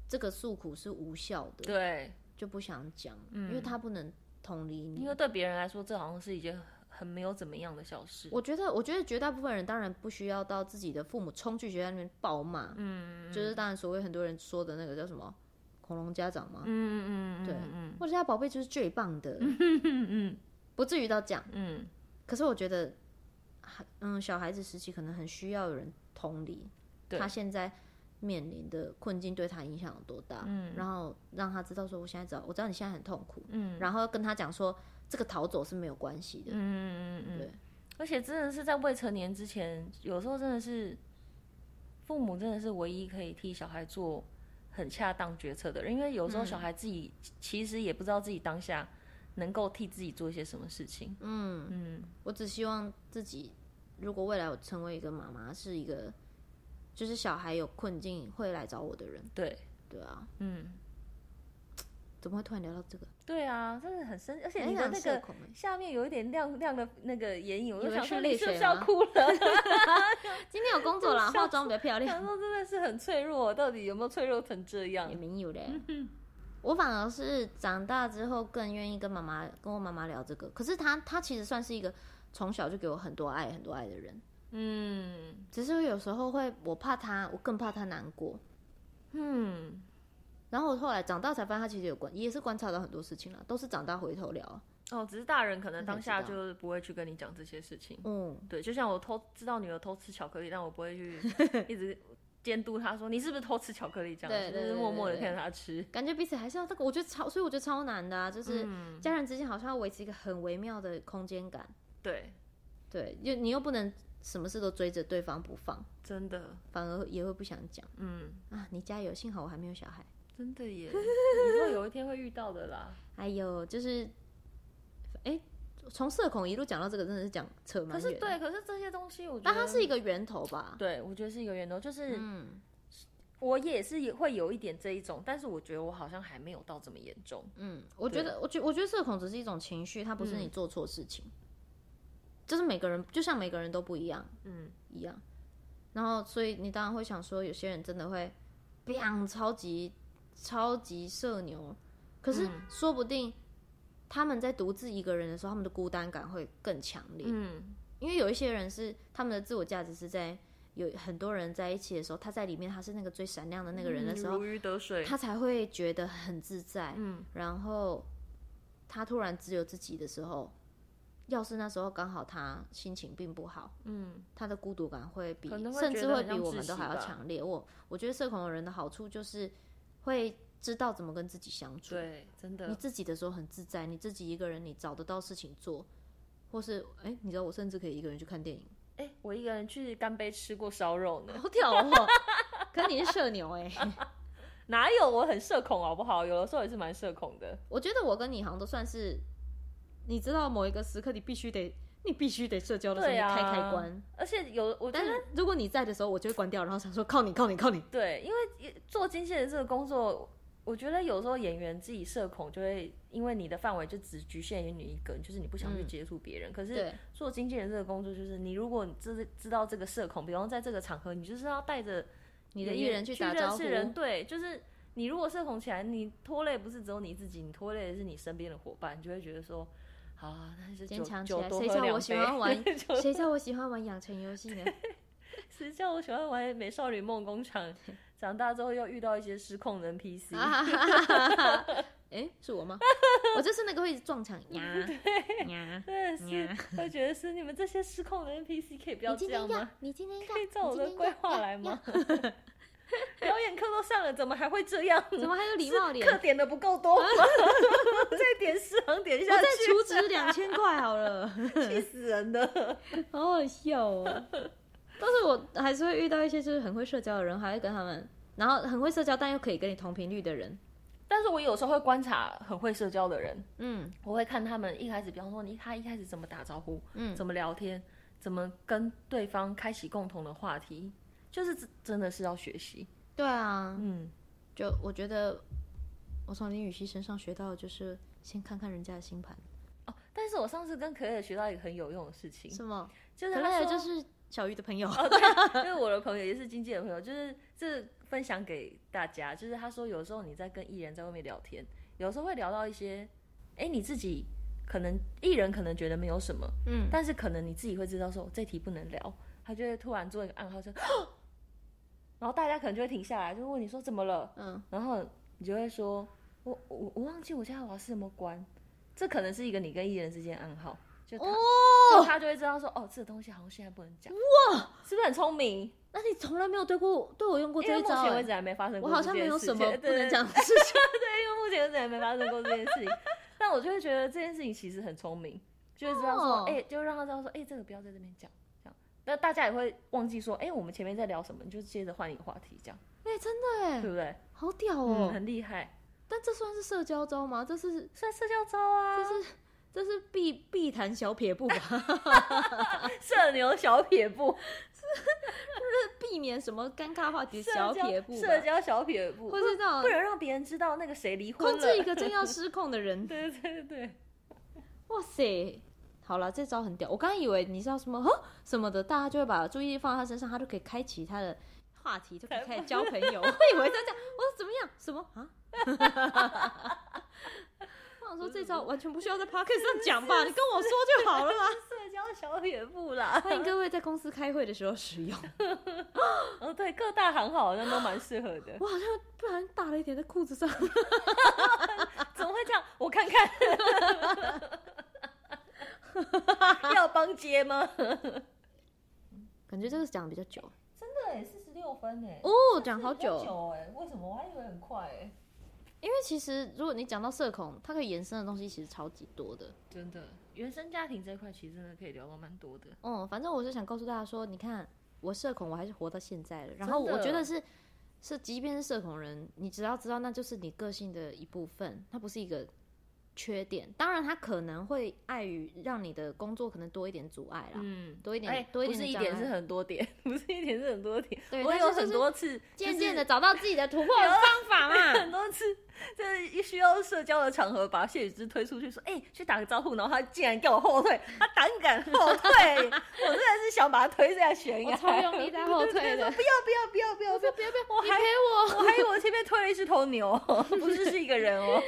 这个诉苦是无效的，对，就不想讲，嗯，因为他不能。同理你，因为对别人来说，这好像是一件很没有怎么样的小事。我觉得，我觉得绝大部分人当然不需要到自己的父母冲去学校里面暴骂，嗯，就是当然所谓很多人说的那个叫什么恐龙家长嘛，嗯嗯嗯，对，嗯，我家宝贝就是最棒的，嗯嗯，不至于到讲，嗯，可是我觉得，嗯，小孩子时期可能很需要有人同理，他现在。面临的困境对他影响有多大？嗯，然后让他知道说，我现在知道，我知道你现在很痛苦，嗯，然后跟他讲说，这个逃走是没有关系的，嗯嗯嗯嗯，对。而且真的是在未成年之前，有时候真的是父母真的是唯一可以替小孩做很恰当决策的人，因为有时候小孩自己其实也不知道自己当下能够替自己做一些什么事情。嗯嗯，我只希望自己如果未来我成为一个妈妈，是一个。就是小孩有困境会来找我的人，对对啊，嗯，怎么会突然聊到这个？对啊，真的很深，而且你的那个下面有一点亮亮的那个眼影，我就想说你是不是要哭了？今天有工作啦，化妆比较漂亮。想说真的是很脆弱，到底有没有脆弱成这样？也没有嘞，我反而是长大之后更愿意跟妈妈跟我妈妈聊这个。可是她她其实算是一个从小就给我很多爱很多爱的人。嗯，只是有时候会，我怕他，我更怕他难过。嗯，然后我后来长大才发现，他其实有观，也是观察到很多事情了，都是长大回头聊。哦，只是大人可能当下就不会去跟你讲这些事情。嗯，对，就像我偷知道女儿偷吃巧克力，但我不会去 一直监督她说你是不是偷吃巧克力这样子，对对对对，就是默默的看着她吃，感觉彼此还是要这个，我觉得超，所以我觉得超难的啊，就是家人之间好像要维持一个很微妙的空间感。对，对，又你又不能。什么事都追着对方不放，真的，反而也会不想讲。嗯啊，你加油，幸好我还没有小孩。真的耶，以后有一天会遇到的啦。还有就是，哎、欸，从社恐一路讲到这个，真的是讲扯蛮远。可是对，可是这些东西，我觉得但它是一个源头吧？对，我觉得是一个源头，就是，嗯，我也是也会有一点这一种，但是我觉得我好像还没有到这么严重。嗯，我觉得，我觉我觉得社恐只是一种情绪，它不是你做错事情。嗯就是每个人就像每个人都不一样，嗯，一样。然后，所以你当然会想说，有些人真的会，biang 超级超级社牛，可是说不定他们在独自一个人的时候，他们的孤单感会更强烈。嗯，因为有一些人是他们的自我价值是在有很多人在一起的时候，他在里面他是那个最闪亮的那个人的时候，如鱼得水，他才会觉得很自在。嗯，然后他突然只有自己的时候。要是那时候刚好他心情并不好，嗯，他的孤独感会比会甚至会比我们都还要强烈。我我觉得社恐的人的好处就是会知道怎么跟自己相处。对，真的，你自己的时候很自在，你自己一个人你找得到事情做，或是哎、欸，你知道我甚至可以一个人去看电影。哎、欸，我一个人去干杯吃过烧肉呢，好屌哦！可是你是社牛哎、欸，哪有？我很社恐好不好？有的时候也是蛮社恐的。我觉得我跟你好像都算是，你知道某一个时刻你必须得，你必须得社交的时候你开开关。啊、而且有我，但是如果你在的时候，我就会关掉，然后想说靠你，靠你，靠你。对，因为做经纪人这个工作。我觉得有时候演员自己社恐，就会因为你的范围就只局限于你一个人，就是你不想去接触别人。嗯、可是做经纪人这个工作，就是你如果你知知道这个社恐，比方在这个场合，你就是要带着你的艺人去打招呼。对，就是你如果社恐起来，你拖累不是只有你自己，你拖累的是你身边的伙伴，你就会觉得说，好啊，那就坚强起来。谁叫我喜欢玩？谁叫我喜欢玩养成游戏呢？谁叫我喜欢玩美少女梦工厂？长大之后又遇到一些失控的 NPC，哎、欸，是我吗？我就是那个会撞墙呀呀，对，是，会觉得是你们这些失控的 NPC 可以不要这样吗？你今天可以照我的规划来吗？课都上了，怎么还会这样？怎么还有礼貌点？课点的不够多吗？再点十行点下去，我再储值两千块好了，气死人的，好好笑哦。但是我还是会遇到一些就是很会社交的人，还会跟他们，然后很会社交但又可以跟你同频率的人。但是我有时候会观察很会社交的人，嗯，我会看他们一开始，比方说你他一开始怎么打招呼，嗯，怎么聊天，怎么跟对方开启共同的话题，就是真的是要学习。对啊，嗯，就我觉得我从林雨熙身上学到的就是先看看人家的星盘。哦，但是我上次跟可乐学到一个很有用的事情，什么？就是他说就是。小鱼的朋友，哦，对，就是我的朋友，也是经纪人朋友，就是这分享给大家。就是他说，有时候你在跟艺人在外面聊天，有时候会聊到一些，哎，你自己可能艺人可能觉得没有什么，嗯，但是可能你自己会知道说，这题不能聊，他就会突然做一个暗号，说，然后大家可能就会停下来，就问你说怎么了，嗯，然后你就会说，我我我忘记我家的瓦斯有没有关，这可能是一个你跟艺人之间暗号。就他，哦、就他就会知道说，哦，这个东西好像现在不能讲。哇，是不是很聪明？那你从来没有对过对我用过这一招？目前为止还没发生过。我好像没有什么不能讲的 事情。对，因为目前为止还没发生过这件事情。但我就会觉得这件事情其实很聪明，就会知道说，哎、哦欸，就让他知道说，哎、欸，这个不要在这边讲。那大家也会忘记说，哎、欸，我们前面在聊什么，你就接着换一个话题，这样。哎、欸，真的哎，对不对？好屌哦，嗯、很厉害。但这算是社交招吗？这是算社交招啊，这是。这是必必谈小撇步吧？社牛小撇步是是避免什么尴尬话题小撇步，社交小撇步，或是这种不能让别人知道那个谁离婚了，控制一个正要失控的人。对对对对，哇塞！好了，这招很屌。我刚刚以为你知道什么呵什么的，大家就会把注意力放在他身上，他就可以开启他的话题，就可以开始交朋友。我以为他这样，我说怎么样？什么啊？我想说这招完全不需要在 p o c k e t 上讲吧，你跟我说就好了嘛。社交小撇步啦，欢迎各位在公司开会的时候使用。哦，对，各大行好像都蛮适合的。我好像不然大了一点在裤子上，怎么会这样？我看看，要帮接吗？感觉这个讲的比较久，真的哎，四十六分哎，哦，讲好久久哎，为什么？我还以为很快哎。因为其实，如果你讲到社恐，它可以延伸的东西其实超级多的。真的，原生家庭这块其实真的可以聊到蛮多的。嗯，反正我是想告诉大家说，你看我社恐，我还是活到现在了。然后我觉得是，是即便是社恐人，你只要知道那就是你个性的一部分，它不是一个。缺点，当然他可能会碍于让你的工作可能多一点阻碍啦，嗯，多一点，欸、多一点，不是一点是很多点，不是一点是很多点，对，我有很多次渐渐的找到自己的突破的方法嘛，很多次就是一需要社交的场合，把谢雨之推出去说，哎、欸，去打个招呼，然后他竟然叫我后退，他胆敢后退，我真的是想把他推下悬崖，我超用力在后退的，不要不要不要不要不要不要，我还陪我，我还以为我前面推了一只头牛，不是是一个人哦。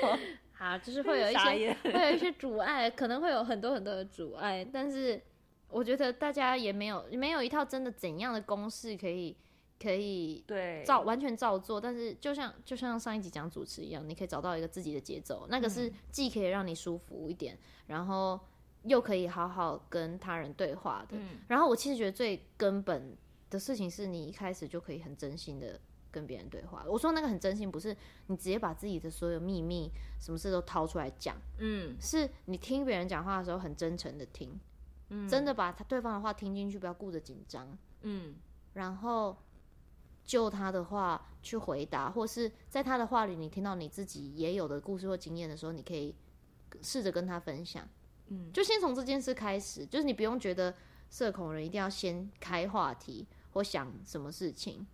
好，就是会有一些，会有一些阻碍，可能会有很多很多的阻碍，但是我觉得大家也没有没有一套真的怎样的公式可以可以对照完全照做，但是就像就像上一集讲主持一样，你可以找到一个自己的节奏，那个是既可以让你舒服一点，然后又可以好好跟他人对话的。嗯、然后我其实觉得最根本的事情是你一开始就可以很真心的跟别人对话。我说那个很真心，不是你直接把自己的所有秘密、什么事都掏出来讲，嗯，是你听别人讲话的时候很真诚的听，嗯，真的把他对方的话听进去，不要顾着紧张，嗯，然后就他的话去回答，或是在他的话里你听到你自己也有的故事或经验的时候，你可以试着跟他分享。嗯，就先从这件事开始，就是你不用觉得社恐人一定要先开话题或想什么事情。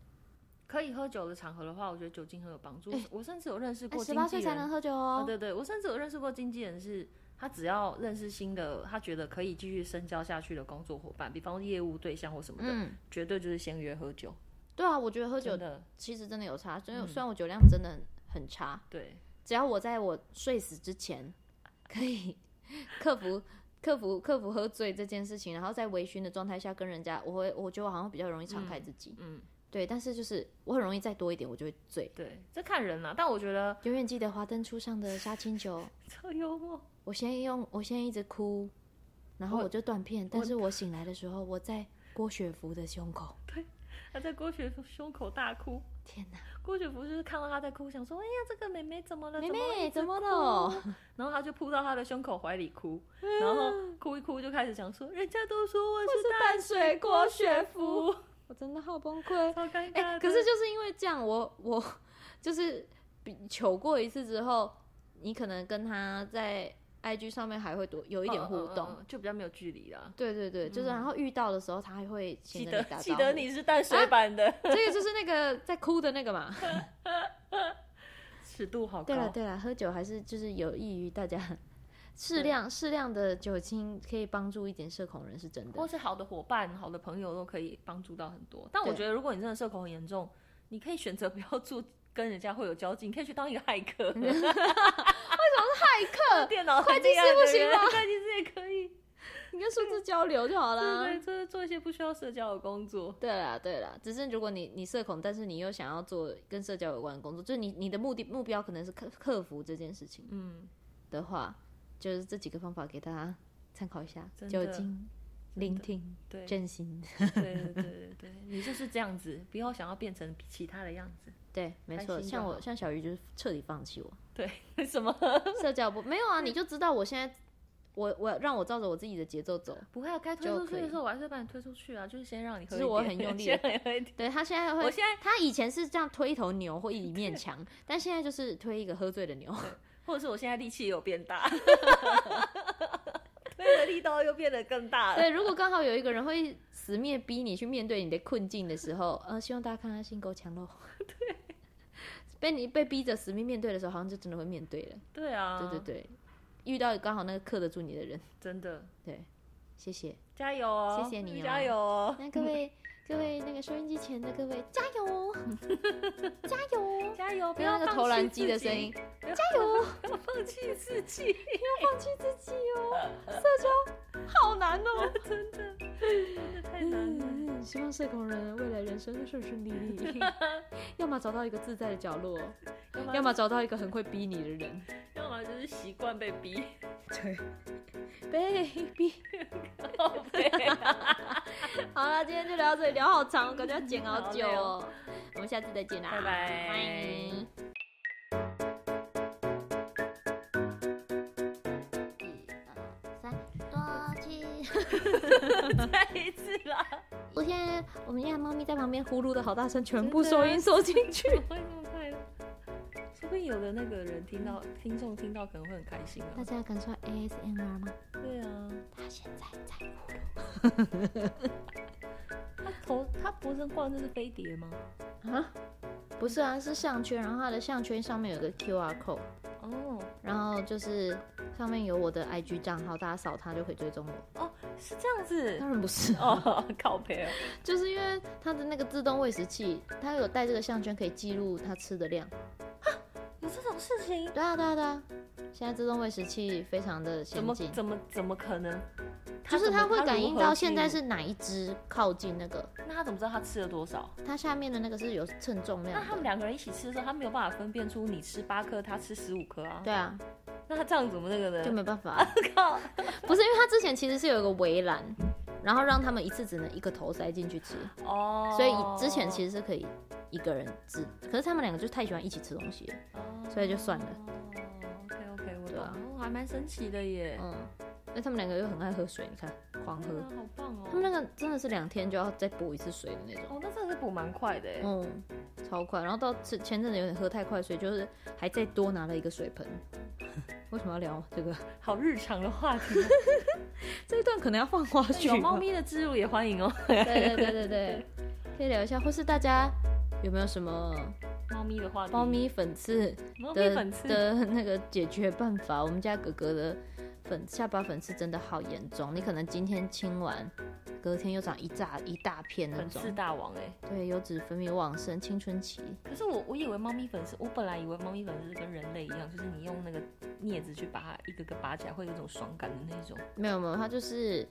可以喝酒的场合的话，我觉得酒精很有帮助。欸、我甚至有认识过十八岁才能喝酒哦。啊、对对，我甚至有认识过经纪人是，是他只要认识新的，他觉得可以继续深交下去的工作伙伴，比方说业务对象或什么的，嗯、绝对就是先约喝酒。对啊，我觉得喝酒的其实真的有差，因为虽然我酒量真的很差，嗯、对，只要我在我睡死之前可以。克服 克服克服喝醉这件事情，然后在微醺的状态下跟人家，我会我觉得我好像比较容易敞开自己，嗯，嗯对，但是就是我很容易再多一点，我就会醉，对，这看人啦，但我觉得永远记得华灯初上的杀青酒，超幽默。我先用我先一直哭，然后我就断片，但是我醒来的时候，我在郭雪芙的胸口，对，他在郭雪芙胸口大哭，天哪！郭雪芙就是看到他在哭，想说：“哎呀，这个妹妹怎么了？妹妹怎么了？” 然后他就扑到他的胸口怀里哭，然后哭一哭就开始想说：“人家都说我是淡水郭雪芙，我真的好崩溃，好尴尬。”可是就是因为这样，我我就是比求过一次之后，你可能跟他在。IG 上面还会多有一点互动，就比较没有距离了。对对对，就是然后遇到的时候，他还会记得记得你是淡水版的，啊，这个就是那个在哭的那个嘛。尺度好高。对了对了，喝酒还是就是有益于大家适量适量的酒精可以帮助一点社恐人是真的，或是好的伙伴、好的朋友都可以帮助到很多。但我觉得如果你真的社恐很严重，你可以选择不要住。跟人家会有交集，你可以去当一个骇客。为什么是骇客？电脑会计师不行吗？会计师也可以，你跟数字交流就好了。对对，就是做一些不需要社交的工作。对啦对啦，只是如果你你社恐，但是你又想要做跟社交有关的工作，就是你你的目的目标可能是克克服这件事情。嗯，的话，就是这几个方法给大家参考一下。酒精。聆听，对，真心，对对对对对，你就是这样子，不要想要变成其他的样子。对，没错，像我像小鱼就是彻底放弃我。对，为 什么？社交不没有啊？你就知道我现在，我我让我照着我自己的节奏走。不会啊，该推出去的时候我还是把你推出去啊，就是先让你。就是我很用力。对他现在会，我现在他以前是这样推一头牛或一面墙，但现在就是推一个喝醉的牛，或者是我现在力气也有变大。力道又变得更大了。对，如果刚好有一个人会死命逼你去面对你的困境的时候，呃，希望大家看他心够强喽。对，被你被逼着死命面对的时候，好像就真的会面对了。对啊，对对对，遇到刚好那个克得住你的人，真的。对，谢谢，加油哦，谢谢你哦，加油哦。那各位。各位那个收音机前的各位，加油！加油！加油！不要那个投篮机的声音，加油！不要放弃自己，不要放弃自己哦！社交好难哦，真的，真的太难了。希望社恐人未来人生顺顺利利，要么找到一个自在的角落，要么找到一个很会逼你的人，要么就是习惯被逼。对，baby，好了，今天就聊到这里，聊好长，感觉要剪好久哦。我们下次再见啦，拜拜。欢迎。一二三，多气。再一次啦。昨天我们家猫咪在旁边呼噜的好大声，全部收音收进去。会有的那个人听到，听众听到可能会很开心啊。大家敢说 ASMR 吗？对啊，他现在在呼噜。他头，他脖子上挂的是飞碟吗？啊，不是啊，是项圈，然后他的项圈上面有个 QR code。哦，然后就是上面有我的 IG 账号，大家扫它就可以追踪我。哦，是这样子？当然不是哦，靠北啊。就是因为它的那个自动喂食器，它有带这个项圈可以记录它吃的量。有这种事情，对啊对啊对啊，现在自动喂食器非常的先进，怎么怎么怎么可能？就是它会感应到现在是哪一只靠近那个，那他怎么知道他吃了多少？它下面的那个是有称重量。那他们两个人一起吃的时候，他没有办法分辨出你吃八颗，他吃十五颗啊？对啊，那他这样怎么那个呢？就没办法。靠，不是因为他之前其实是有一个围栏，然后让他们一次只能一个头塞进去吃。哦。所以之前其实是可以一个人吃，可是他们两个就太喜欢一起吃东西了，所以就算了。懂。哦，还蛮神奇的耶。嗯。那他们两个又很爱喝水，你看，狂喝。好棒哦。他们那个真的是两天就要再补一次水的那种。哦，那真的是补蛮快的。嗯，超快。然后到前前阵子有点喝太快，所以就是还再多拿了一个水盆。为什么要聊这个？好日常的话题。这一段可能要放花絮。有猫咪的置入也欢迎哦。对对对对对，可以聊一下，或是大家有没有什么猫咪的话题？猫咪粉刺的的那个解决办法？我们家哥哥的。粉下巴粉刺真的好严重，你可能今天清完，隔天又长一大一大片那种。粉刺大王哎、欸，对，油脂分泌旺盛，青春期。可是我我以为猫咪粉刺，我本来以为猫咪粉刺是跟人类一样，就是你用那个镊子去把它一个个拔起来，会有一种爽感的那种。没有没有，它就是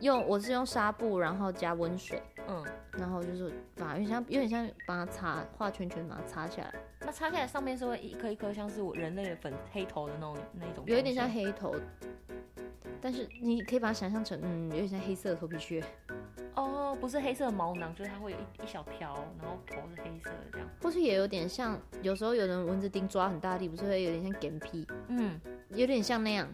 用我是用纱布，然后加温水，嗯，然后就是把有点像有点像把它擦画圈圈，把它擦下来。那擦下来上面是会一颗一颗像是我人类的粉黑头的那种那种，有一点像黑头，但是你可以把它想象成嗯，有点像黑色的头皮屑。哦，不是黑色的毛囊，就是它会有一一小条，然后头是黑色的这样。或是也有点像，有时候有人蚊子叮抓很大力，不是会有点像干皮？嗯，有点像那样。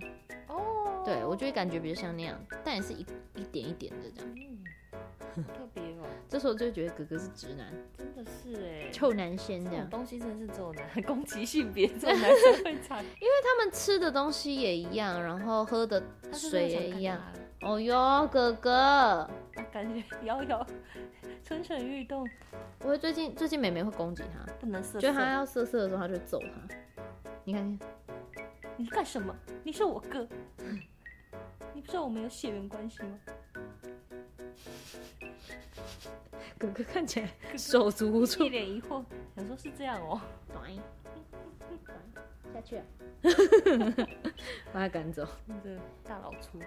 哦，对，我就会感觉比较像那样，但也是一一点一点的这样。嗯特别哦，这时候就会觉得哥哥是直男，真的是哎，臭男生这样。东西真的是这种男，攻击性别，这种男生会惨。因为他们吃的东西也一样，然后喝的水也一样。哦哟，哥哥，感觉 摇摇，蠢蠢欲动。我会最近最近妹妹会攻击他，不能色，就他要色色的时候，他就揍他。你看，你干什么？你是我哥，你不知道我们有血缘关系吗？哥哥看起来手足无措，一脸疑惑，想说是这样哦、喔。下去，把他赶走。那个大老粗。